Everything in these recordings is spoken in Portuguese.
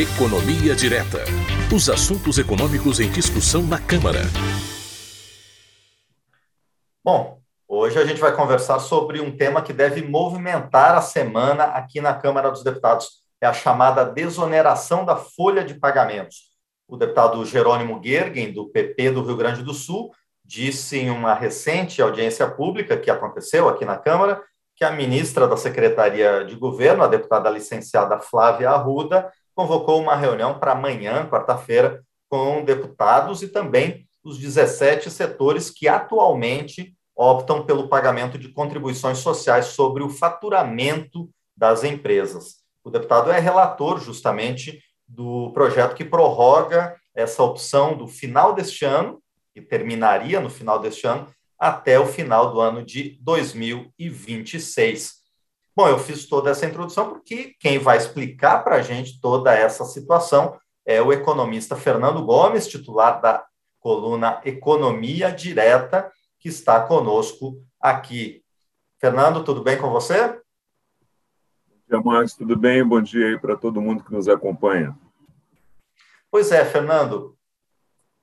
Economia Direta. Os assuntos econômicos em discussão na Câmara. Bom, hoje a gente vai conversar sobre um tema que deve movimentar a semana aqui na Câmara dos Deputados. É a chamada desoneração da folha de pagamentos. O deputado Jerônimo Gergen, do PP do Rio Grande do Sul, disse em uma recente audiência pública que aconteceu aqui na Câmara que a ministra da Secretaria de Governo, a deputada licenciada Flávia Arruda, convocou uma reunião para amanhã, quarta-feira, com deputados e também os 17 setores que atualmente optam pelo pagamento de contribuições sociais sobre o faturamento das empresas. O deputado é relator justamente do projeto que prorroga essa opção do final deste ano, que terminaria no final deste ano, até o final do ano de 2026. Bom, eu fiz toda essa introdução porque quem vai explicar para a gente toda essa situação é o economista Fernando Gomes, titular da coluna Economia Direta, que está conosco aqui. Fernando, tudo bem com você? Bom dia, Márcio, tudo bem? Bom dia aí para todo mundo que nos acompanha. Pois é, Fernando,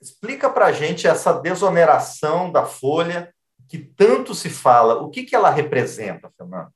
explica para a gente essa desoneração da folha que tanto se fala. O que, que ela representa, Fernando?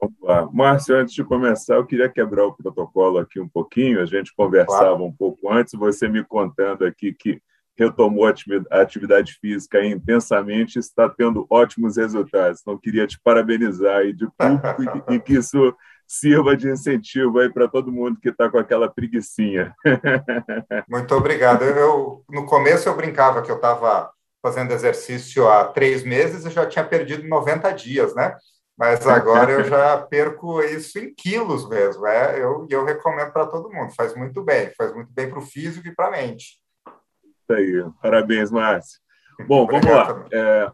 Vamos lá. Márcio, antes de começar, eu queria quebrar o protocolo aqui um pouquinho. A gente conversava claro. um pouco antes, você me contando aqui que retomou a atividade física intensamente está tendo ótimos resultados. Então, queria te parabenizar aí de público e que isso sirva de incentivo aí para todo mundo que está com aquela preguiçinha. Muito obrigado. Eu, no começo eu brincava que eu estava fazendo exercício há três meses e já tinha perdido 90 dias, né? Mas agora eu já perco isso em quilos mesmo. É, eu, eu recomendo para todo mundo. Faz muito bem, faz muito bem para o físico e para a mente. Isso aí. Parabéns, Márcio. Bom, vamos lá. É,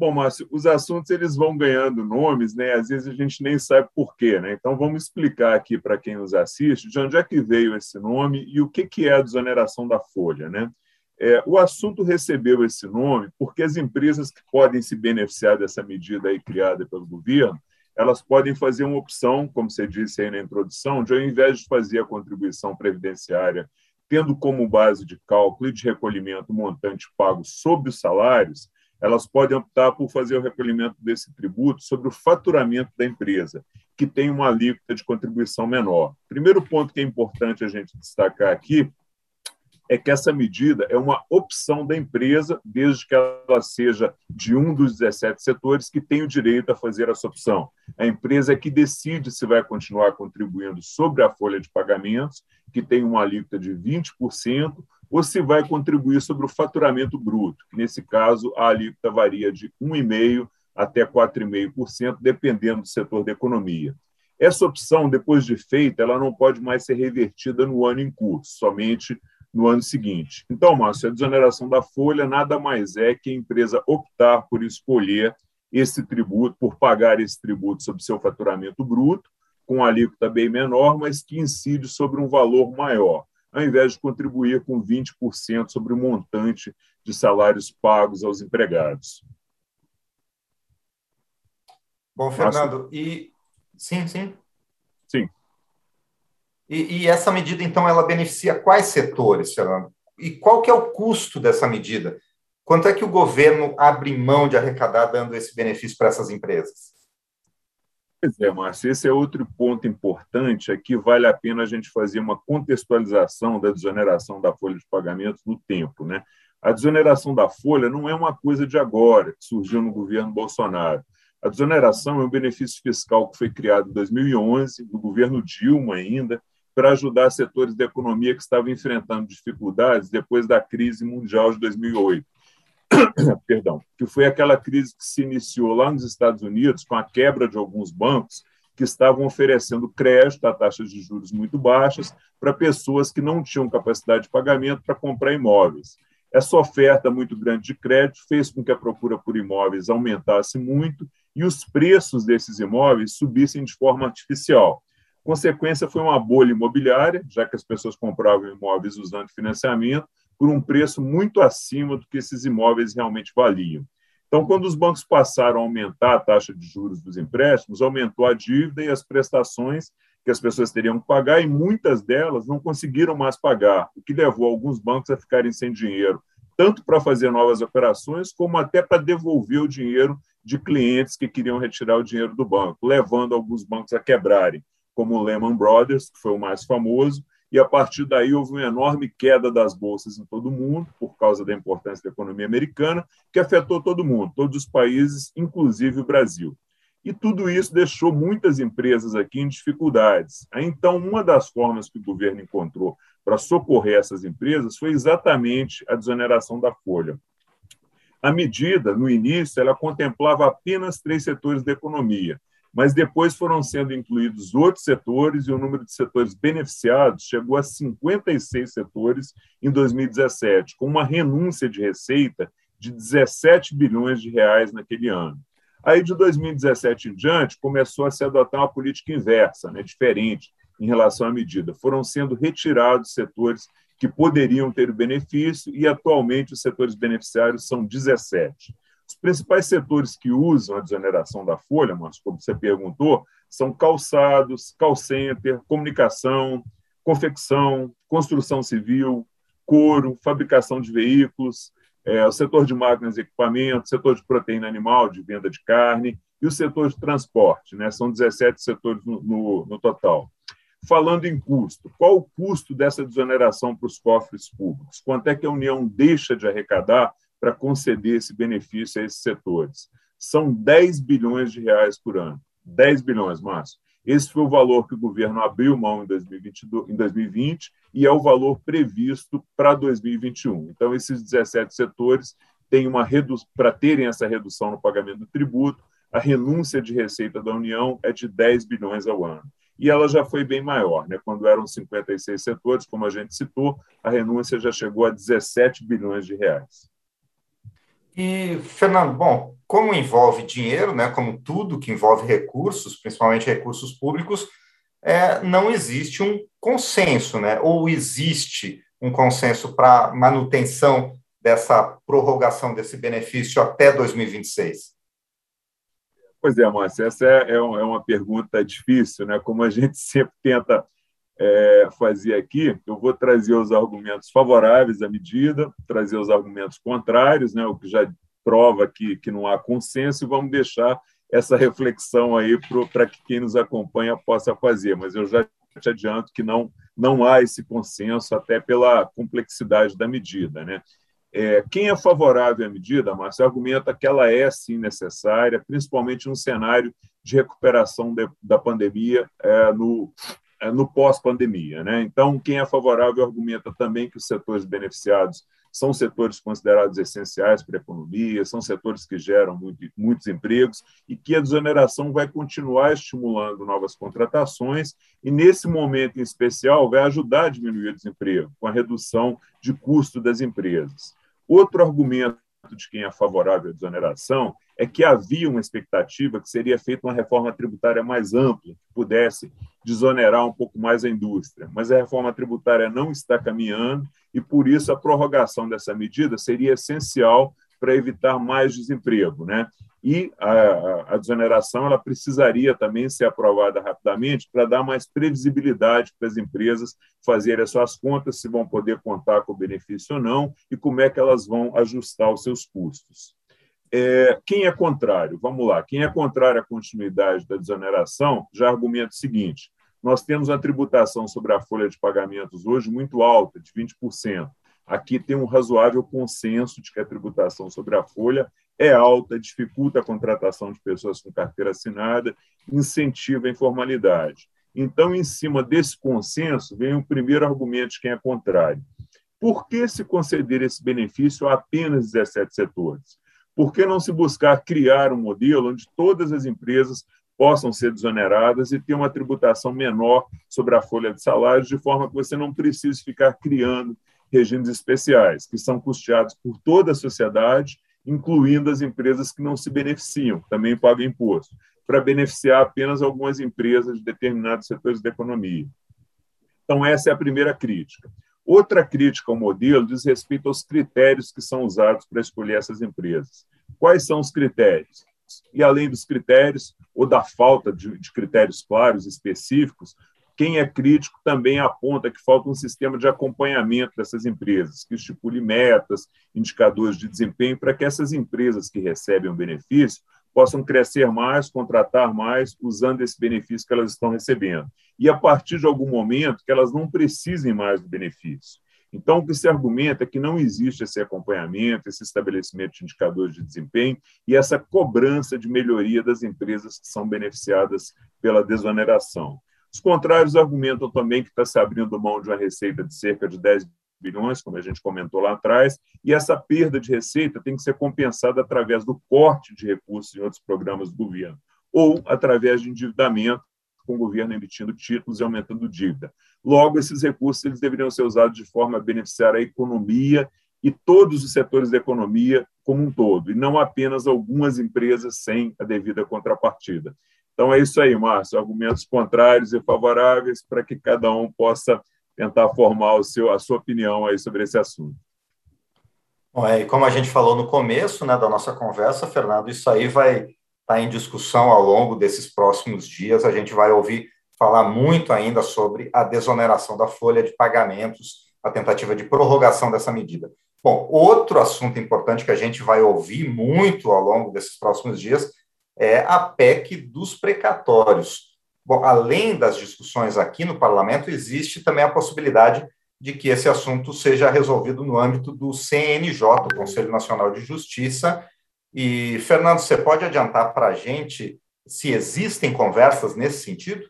Bom, Márcio, os assuntos eles vão ganhando nomes, né? Às vezes a gente nem sabe por quê, né? Então vamos explicar aqui para quem nos assiste de onde é que veio esse nome e o que que é a desoneração da folha, né? É, o assunto recebeu esse nome porque as empresas que podem se beneficiar dessa medida aí criada pelo governo, elas podem fazer uma opção, como você disse aí na introdução, de ao invés de fazer a contribuição previdenciária tendo como base de cálculo e de recolhimento o montante pago sobre os salários, elas podem optar por fazer o recolhimento desse tributo sobre o faturamento da empresa, que tem uma alíquota de contribuição menor. Primeiro ponto que é importante a gente destacar aqui é que essa medida é uma opção da empresa, desde que ela seja de um dos 17 setores que tem o direito a fazer essa opção. A empresa é que decide se vai continuar contribuindo sobre a folha de pagamentos, que tem uma alíquota de 20%, ou se vai contribuir sobre o faturamento bruto, que nesse caso a alíquota varia de 1,5% até 4,5%, dependendo do setor da economia. Essa opção, depois de feita, ela não pode mais ser revertida no ano em curso, somente no ano seguinte. Então, Márcio, a desoneração da folha nada mais é que a empresa optar por escolher esse tributo, por pagar esse tributo sobre seu faturamento bruto, com alíquota bem menor, mas que incide sobre um valor maior ao invés de contribuir com 20% sobre o montante de salários pagos aos empregados. Bom, Fernando, Nossa. e sim, sim. Sim. E, e, essa medida, então, ela beneficia quais setores, Fernando? E qual que é o custo dessa medida? Quanto é que o governo abre mão de arrecadar dando esse benefício para essas empresas? Pois é, Márcio, esse é outro ponto importante. Aqui vale a pena a gente fazer uma contextualização da desoneração da folha de pagamentos no tempo. Né? A desoneração da folha não é uma coisa de agora, que surgiu no governo Bolsonaro. A desoneração é um benefício fiscal que foi criado em 2011, no governo Dilma ainda, para ajudar setores da economia que estavam enfrentando dificuldades depois da crise mundial de 2008. perdão, que foi aquela crise que se iniciou lá nos Estados Unidos com a quebra de alguns bancos que estavam oferecendo crédito a taxas de juros muito baixas para pessoas que não tinham capacidade de pagamento para comprar imóveis. Essa oferta muito grande de crédito fez com que a procura por imóveis aumentasse muito e os preços desses imóveis subissem de forma artificial. Consequência foi uma bolha imobiliária, já que as pessoas compravam imóveis usando financiamento, por um preço muito acima do que esses imóveis realmente valiam. Então, quando os bancos passaram a aumentar a taxa de juros dos empréstimos, aumentou a dívida e as prestações que as pessoas teriam que pagar e muitas delas não conseguiram mais pagar, o que levou alguns bancos a ficarem sem dinheiro, tanto para fazer novas operações, como até para devolver o dinheiro de clientes que queriam retirar o dinheiro do banco, levando alguns bancos a quebrarem, como o Lehman Brothers, que foi o mais famoso, e a partir daí houve uma enorme queda das bolsas em todo o mundo, por causa da importância da economia americana, que afetou todo mundo, todos os países, inclusive o Brasil. E tudo isso deixou muitas empresas aqui em dificuldades. Então, uma das formas que o governo encontrou para socorrer essas empresas foi exatamente a desoneração da folha. A medida, no início, ela contemplava apenas três setores da economia, mas depois foram sendo incluídos outros setores e o número de setores beneficiados chegou a 56 setores em 2017, com uma renúncia de receita de 17 bilhões de reais naquele ano. Aí, de 2017 em diante, começou a se adotar uma política inversa, né, diferente em relação à medida. Foram sendo retirados setores que poderiam ter o benefício e, atualmente, os setores beneficiários são 17. Os principais setores que usam a desoneração da folha, mas como você perguntou, são calçados, call center, comunicação, confecção, construção civil, couro, fabricação de veículos, é, o setor de máquinas e equipamentos, setor de proteína animal, de venda de carne, e o setor de transporte. Né? São 17 setores no, no, no total. Falando em custo, qual o custo dessa desoneração para os cofres públicos? Quanto é que a União deixa de arrecadar para conceder esse benefício a esses setores? São 10 bilhões de reais por ano. 10 bilhões, Márcio. Esse foi o valor que o governo abriu mão em, 2022, em 2020 e é o valor previsto para 2021. Então, esses 17 setores têm uma redução, para terem essa redução no pagamento do tributo, a renúncia de receita da União é de 10 bilhões ao ano. E ela já foi bem maior, né? quando eram 56 setores, como a gente citou, a renúncia já chegou a 17 bilhões de reais. E, Fernando, bom, como envolve dinheiro, né, como tudo que envolve recursos, principalmente recursos públicos, é, não existe um consenso, né? ou existe um consenso para manutenção dessa prorrogação desse benefício até 2026? Pois é, Márcia, essa é, é uma pergunta difícil, né? como a gente sempre tenta é, fazer aqui, eu vou trazer os argumentos favoráveis à medida, trazer os argumentos contrários, né, o que já prova que, que não há consenso, e vamos deixar essa reflexão aí para que quem nos acompanha possa fazer. Mas eu já te adianto que não, não há esse consenso, até pela complexidade da medida. Né? É, quem é favorável à medida, Márcio, argumenta que ela é sim necessária, principalmente no cenário de recuperação de, da pandemia é, no, no pós-pandemia. Né? Então, quem é favorável argumenta também que os setores beneficiados são setores considerados essenciais para a economia, são setores que geram muito, muitos empregos e que a desoneração vai continuar estimulando novas contratações e, nesse momento em especial, vai ajudar a diminuir o desemprego, com a redução de custo das empresas. Outro argumento de quem é favorável à desoneração é que havia uma expectativa que seria feita uma reforma tributária mais ampla, que pudesse desonerar um pouco mais a indústria. Mas a reforma tributária não está caminhando e, por isso, a prorrogação dessa medida seria essencial para evitar mais desemprego. Né? E a, a desoneração ela precisaria também ser aprovada rapidamente para dar mais previsibilidade para as empresas fazerem as suas contas, se vão poder contar com o benefício ou não e como é que elas vão ajustar os seus custos. É, quem é contrário? Vamos lá. Quem é contrário à continuidade da desoneração já argumenta o seguinte: nós temos uma tributação sobre a folha de pagamentos hoje muito alta, de 20%. Aqui tem um razoável consenso de que a tributação sobre a folha é alta, dificulta a contratação de pessoas com carteira assinada, incentiva a informalidade. Então, em cima desse consenso, vem o primeiro argumento de quem é contrário. Por que se conceder esse benefício a apenas 17 setores? Por que não se buscar criar um modelo onde todas as empresas possam ser desoneradas e ter uma tributação menor sobre a folha de salários, de forma que você não precise ficar criando regimes especiais, que são custeados por toda a sociedade, incluindo as empresas que não se beneficiam, também pagam imposto, para beneficiar apenas algumas empresas de determinados setores da economia. Então, essa é a primeira crítica. Outra crítica ao modelo diz respeito aos critérios que são usados para escolher essas empresas. Quais são os critérios? E, além dos critérios, ou da falta de, de critérios claros, específicos, quem é crítico também aponta que falta um sistema de acompanhamento dessas empresas, que estipule metas, indicadores de desempenho, para que essas empresas que recebem o benefício possam crescer mais, contratar mais, usando esse benefício que elas estão recebendo. E a partir de algum momento que elas não precisem mais do benefício. Então, o que se argumenta é que não existe esse acompanhamento, esse estabelecimento de indicadores de desempenho e essa cobrança de melhoria das empresas que são beneficiadas pela desoneração. Os contrários argumentam também que está se abrindo mão de uma receita de cerca de 10 bilhões, como a gente comentou lá atrás, e essa perda de receita tem que ser compensada através do corte de recursos em outros programas do governo, ou através de endividamento, com o governo emitindo títulos e aumentando dívida. Logo, esses recursos eles deveriam ser usados de forma a beneficiar a economia e todos os setores da economia como um todo, e não apenas algumas empresas sem a devida contrapartida. Então é isso aí, Márcio, argumentos contrários e favoráveis para que cada um possa tentar formar o seu, a sua opinião aí sobre esse assunto. Bom, é, e como a gente falou no começo né, da nossa conversa, Fernando, isso aí vai estar tá em discussão ao longo desses próximos dias. A gente vai ouvir falar muito ainda sobre a desoneração da folha de pagamentos, a tentativa de prorrogação dessa medida. Bom, outro assunto importante que a gente vai ouvir muito ao longo desses próximos dias é a PEC dos precatórios. Bom, além das discussões aqui no parlamento, existe também a possibilidade de que esse assunto seja resolvido no âmbito do CNJ, Conselho Nacional de Justiça. E, Fernando, você pode adiantar para a gente se existem conversas nesse sentido?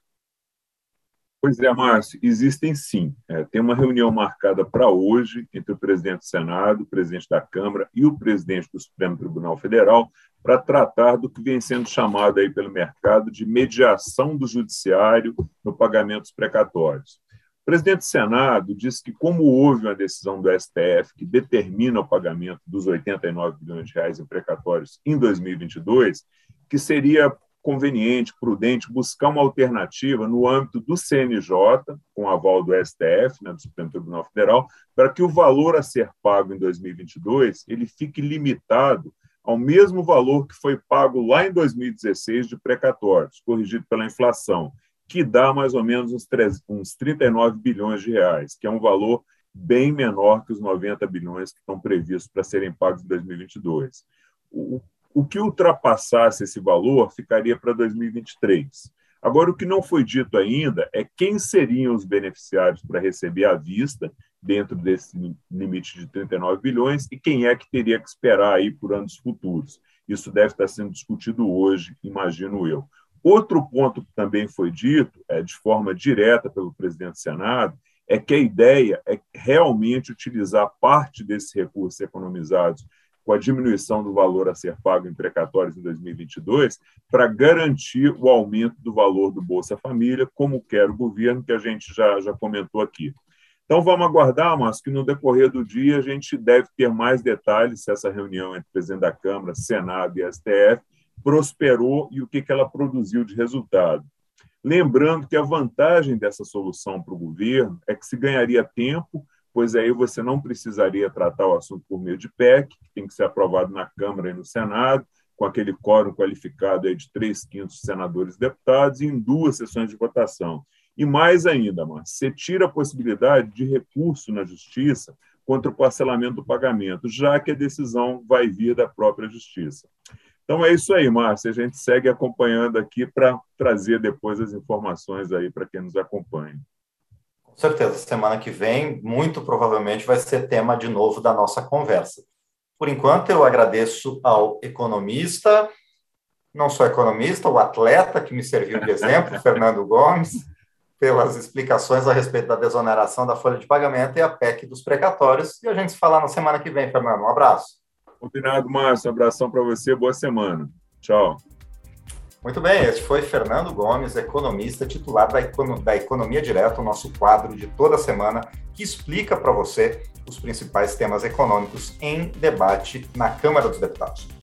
Pois é, Márcio, existem sim. É, tem uma reunião marcada para hoje entre o presidente do Senado, o presidente da Câmara e o presidente do Supremo Tribunal Federal para tratar do que vem sendo chamado aí pelo mercado de mediação do judiciário no pagamento dos precatórios. O presidente do Senado disse que, como houve uma decisão do STF que determina o pagamento dos 89 bilhões de reais em precatórios em 2022, que seria conveniente, prudente, buscar uma alternativa no âmbito do CNJ, com aval do STF, né, do Supremo Tribunal Federal, para que o valor a ser pago em 2022 ele fique limitado ao mesmo valor que foi pago lá em 2016 de precatórios, corrigido pela inflação, que dá mais ou menos uns, 3, uns 39 bilhões de reais, que é um valor bem menor que os 90 bilhões que estão previstos para serem pagos em 2022. O, o que ultrapassasse esse valor ficaria para 2023. Agora, o que não foi dito ainda é quem seriam os beneficiários para receber à vista, dentro desse limite de 39 bilhões, e quem é que teria que esperar aí por anos futuros. Isso deve estar sendo discutido hoje, imagino eu. Outro ponto que também foi dito, é, de forma direta pelo presidente do Senado, é que a ideia é realmente utilizar parte desses recursos economizados com a diminuição do valor a ser pago em precatórios em 2022, para garantir o aumento do valor do Bolsa Família, como quer o governo, que a gente já, já comentou aqui. Então, vamos aguardar, mas que no decorrer do dia a gente deve ter mais detalhes se essa reunião entre presidente da Câmara, Senado e STF prosperou e o que, que ela produziu de resultado. Lembrando que a vantagem dessa solução para o governo é que se ganharia tempo pois aí você não precisaria tratar o assunto por meio de PEC, que tem que ser aprovado na Câmara e no Senado, com aquele quórum qualificado de três quintos senadores e deputados, em duas sessões de votação. E mais ainda, Márcio, você tira a possibilidade de recurso na Justiça contra o parcelamento do pagamento, já que a decisão vai vir da própria Justiça. Então é isso aí, Márcio. A gente segue acompanhando aqui para trazer depois as informações aí para quem nos acompanha certeza, semana que vem, muito provavelmente, vai ser tema de novo da nossa conversa. Por enquanto, eu agradeço ao economista, não só economista, o atleta que me serviu de exemplo, Fernando Gomes, pelas explicações a respeito da desoneração da folha de pagamento e a PEC dos precatórios. E a gente se fala na semana que vem, Fernando. Um abraço. Combinado, Márcio. Um abração para você. Boa semana. Tchau. Muito bem, este foi Fernando Gomes, economista titular da, da Economia Direta, o nosso quadro de toda semana, que explica para você os principais temas econômicos em debate na Câmara dos Deputados.